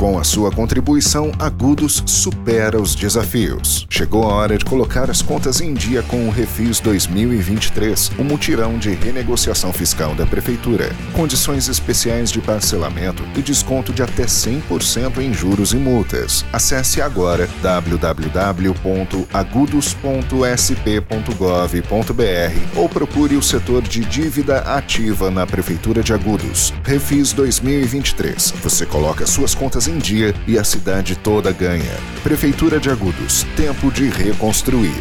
Com a sua contribuição, Agudos supera os desafios. Chegou a hora de colocar as contas em dia com o Refis 2023, o um mutirão de renegociação fiscal da Prefeitura. Condições especiais de parcelamento e desconto de até 100% em juros e multas. Acesse agora www.agudos.sp.gov.br ou procure o setor de dívida ativa na Prefeitura de Agudos. Refis 2023. Você coloca suas contas em dia e a cidade toda ganha. Prefeitura de Agudos. Tempo de reconstruir.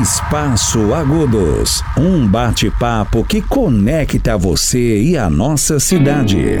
Espaço Agudos. Um bate-papo que conecta você e a nossa cidade.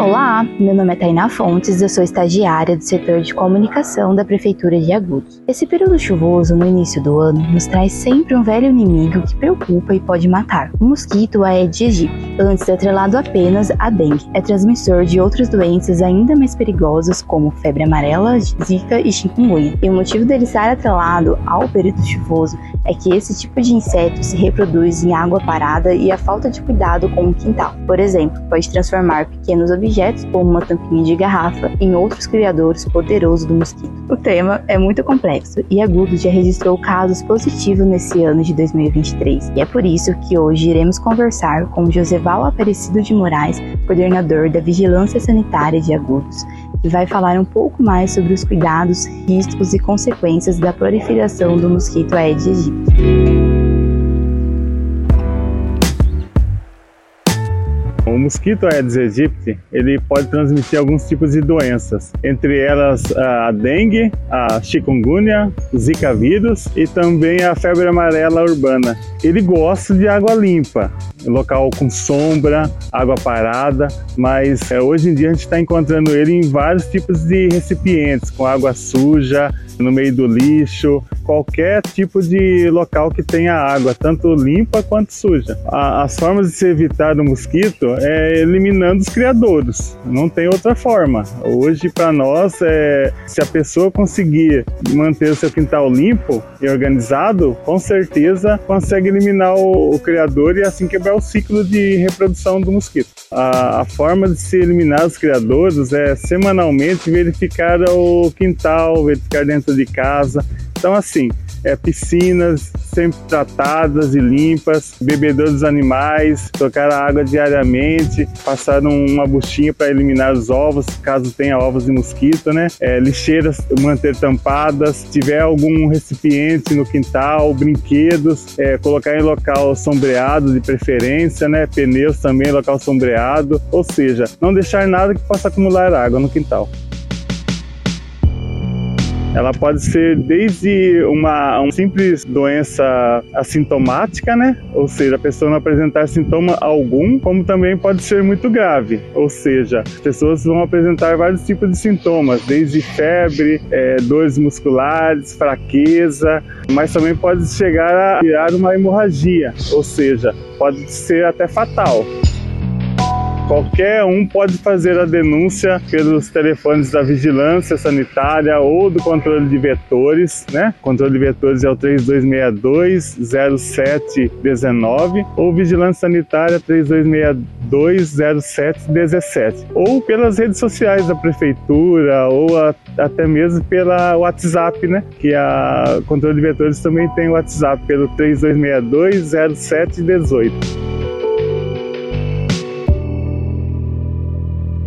Olá, meu nome é Tainá Fontes, eu sou estagiária do setor de comunicação da Prefeitura de Agudos. Esse período chuvoso no início do ano nos traz sempre um velho inimigo que preocupa e pode matar, o mosquito Aedes aegypti. Antes atrelado apenas à dengue, é transmissor de outras doenças ainda mais perigosas como febre amarela, zika e chikungunya. E o motivo dele estar atrelado ao período chuvoso é que esse tipo de inseto se reproduz em água parada e a falta de cuidado com o quintal. Por exemplo, pode transformar pequenos objetos como uma tampinha de garrafa, em outros criadores poderosos do mosquito. O tema é muito complexo e Agudo já registrou casos positivos nesse ano de 2023, e é por isso que hoje iremos conversar com Joseval Aparecido de Moraes, coordenador da Vigilância Sanitária de Agudos, que vai falar um pouco mais sobre os cuidados, riscos e consequências da proliferação do mosquito Aedes aegypti. O mosquito Aedes aegypti, ele pode transmitir alguns tipos de doenças, entre elas a dengue, a chikungunya, zika vírus e também a febre amarela urbana. Ele gosta de água limpa, local com sombra, água parada, mas é, hoje em dia a gente está encontrando ele em vários tipos de recipientes, com água suja, no meio do lixo, qualquer tipo de local que tenha água, tanto limpa quanto suja. A, as formas de se evitar o mosquito é eliminando os criadouros, não tem outra forma. Hoje, para nós, é, se a pessoa conseguir manter o seu quintal limpo e organizado, com certeza consegue eliminar o, o criador e assim quebrar o ciclo de reprodução do mosquito. A, a forma de se eliminar os criadouros é semanalmente verificar o quintal, verificar dentro dentro de casa. Então, assim, é, piscinas sempre tratadas e limpas, bebedouro dos animais, trocar a água diariamente, passar uma buchinha para eliminar os ovos, caso tenha ovos de mosquito, né? É, lixeiras manter tampadas, se tiver algum recipiente no quintal, brinquedos, é, colocar em local sombreado de preferência, né? Pneus também em local sombreado, ou seja, não deixar nada que possa acumular água no quintal. Ela pode ser desde uma, uma simples doença assintomática, né? Ou seja, a pessoa não apresentar sintoma algum, como também pode ser muito grave. Ou seja, as pessoas vão apresentar vários tipos de sintomas, desde febre, é, dores musculares, fraqueza, mas também pode chegar a virar uma hemorragia, ou seja, pode ser até fatal. Qualquer um pode fazer a denúncia pelos telefones da vigilância sanitária ou do controle de vetores, né? O controle de vetores é o 3262-0719 ou vigilância sanitária 3262-0717 ou pelas redes sociais da prefeitura ou a, até mesmo pela WhatsApp, né? Que a controle de vetores também tem o WhatsApp pelo 3262-0718.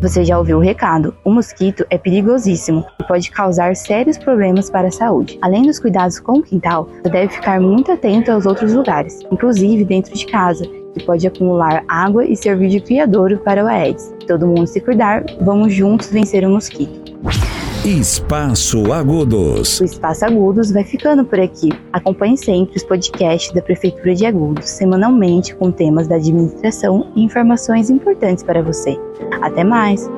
Você já ouviu o recado? O mosquito é perigosíssimo e pode causar sérios problemas para a saúde. Além dos cuidados com o quintal, você deve ficar muito atento aos outros lugares, inclusive dentro de casa, que pode acumular água e servir de criadouro para o Aedes. Todo mundo se cuidar, vamos juntos vencer o mosquito. Espaço Agudos. O Espaço Agudos vai ficando por aqui. Acompanhe sempre os podcasts da Prefeitura de Agudos, semanalmente com temas da administração e informações importantes para você. Até mais!